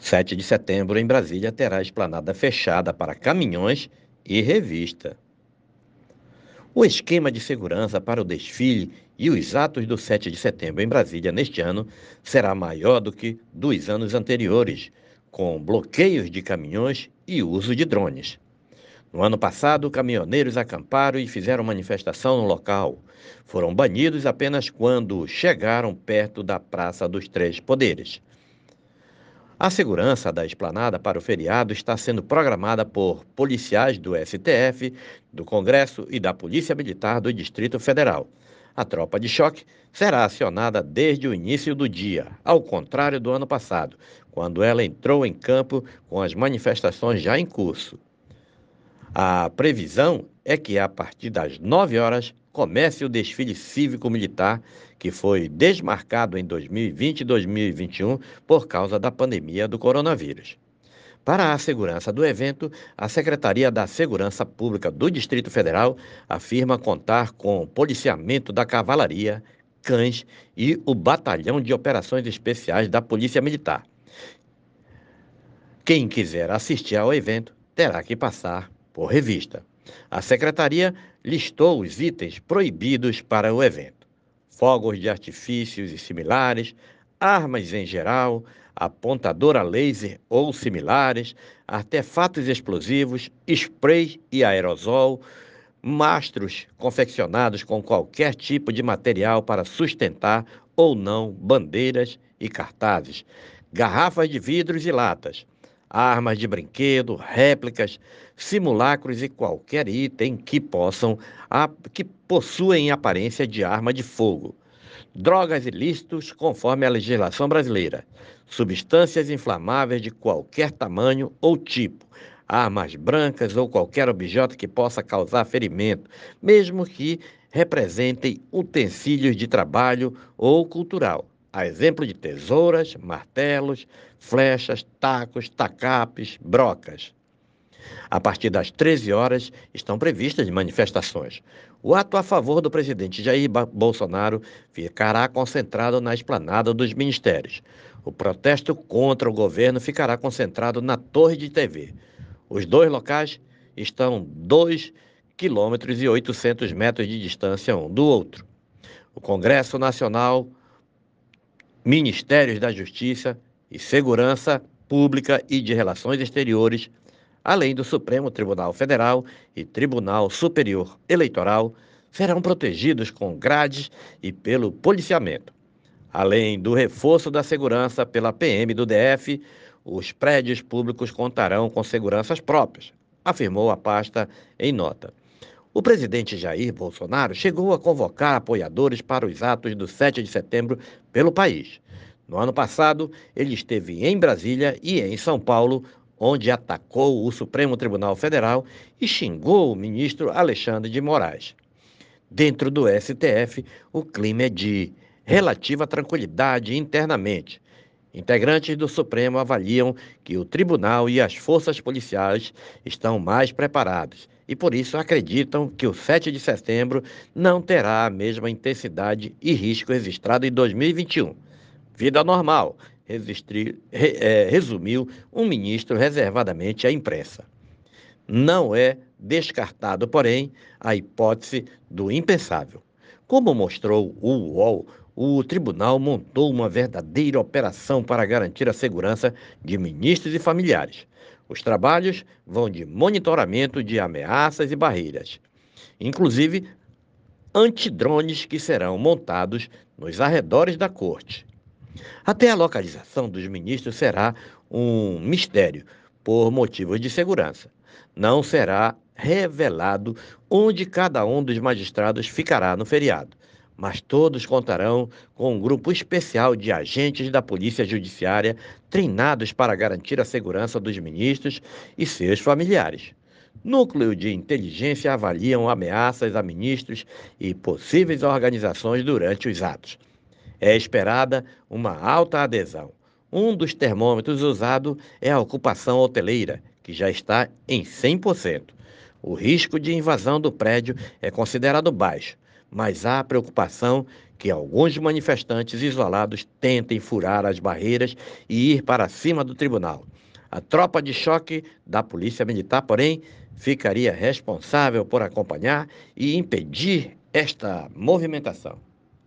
7 de setembro, em Brasília, terá esplanada fechada para caminhões e revista. O esquema de segurança para o desfile e os atos do 7 de setembro em Brasília neste ano será maior do que dos anos anteriores, com bloqueios de caminhões e uso de drones. No ano passado, caminhoneiros acamparam e fizeram manifestação no local. Foram banidos apenas quando chegaram perto da Praça dos Três Poderes. A segurança da esplanada para o feriado está sendo programada por policiais do STF, do Congresso e da Polícia Militar do Distrito Federal. A tropa de choque será acionada desde o início do dia, ao contrário do ano passado, quando ela entrou em campo com as manifestações já em curso. A previsão é que a partir das 9 horas comece o desfile cívico-militar que foi desmarcado em 2020 e 2021 por causa da pandemia do coronavírus. Para a segurança do evento, a Secretaria da Segurança Pública do Distrito Federal afirma contar com policiamento da cavalaria, cães e o Batalhão de Operações Especiais da Polícia Militar. Quem quiser assistir ao evento terá que passar por revista. A secretaria listou os itens proibidos para o evento: fogos de artifícios e similares, armas em geral, apontadora laser ou similares, artefatos explosivos, spray e aerosol, mastros confeccionados com qualquer tipo de material para sustentar ou não bandeiras e cartazes, garrafas de vidros e latas, armas de brinquedo, réplicas, simulacros e qualquer item que possam que possuem aparência de arma de fogo. Drogas ilícitos conforme a legislação brasileira, substâncias inflamáveis de qualquer tamanho ou tipo, armas brancas ou qualquer objeto que possa causar ferimento, mesmo que representem utensílios de trabalho ou cultural a exemplo de tesouras, martelos, flechas, tacos, tacapes, brocas. A partir das 13 horas estão previstas manifestações. O ato a favor do presidente Jair Bolsonaro ficará concentrado na esplanada dos ministérios. O protesto contra o governo ficará concentrado na Torre de TV. Os dois locais estão 2 quilômetros e 800 metros de distância um do outro. O Congresso Nacional Ministérios da Justiça e Segurança Pública e de Relações Exteriores, além do Supremo Tribunal Federal e Tribunal Superior Eleitoral, serão protegidos com grades e pelo policiamento. Além do reforço da segurança pela PM do DF, os prédios públicos contarão com seguranças próprias, afirmou a pasta em nota. O presidente Jair Bolsonaro chegou a convocar apoiadores para os atos do 7 de setembro pelo país. No ano passado, ele esteve em Brasília e em São Paulo, onde atacou o Supremo Tribunal Federal e xingou o ministro Alexandre de Moraes. Dentro do STF, o clima é de relativa tranquilidade internamente. Integrantes do Supremo avaliam que o tribunal e as forças policiais estão mais preparados e por isso acreditam que o 7 de setembro não terá a mesma intensidade e risco registrado em 2021. Vida normal, é, resumiu um ministro reservadamente à imprensa. Não é descartado, porém, a hipótese do impensável. Como mostrou o UOL, o tribunal montou uma verdadeira operação para garantir a segurança de ministros e familiares. Os trabalhos vão de monitoramento de ameaças e barreiras, inclusive antidrones que serão montados nos arredores da corte. Até a localização dos ministros será um mistério por motivos de segurança. Não será revelado onde cada um dos magistrados ficará no feriado mas todos contarão com um grupo especial de agentes da Polícia Judiciária treinados para garantir a segurança dos ministros e seus familiares. Núcleo de inteligência avaliam ameaças a ministros e possíveis organizações durante os atos. É esperada uma alta adesão. Um dos termômetros usado é a ocupação hoteleira, que já está em 100%. O risco de invasão do prédio é considerado baixo, mas há preocupação que alguns manifestantes isolados tentem furar as barreiras e ir para cima do tribunal. A tropa de choque da Polícia Militar, porém, ficaria responsável por acompanhar e impedir esta movimentação.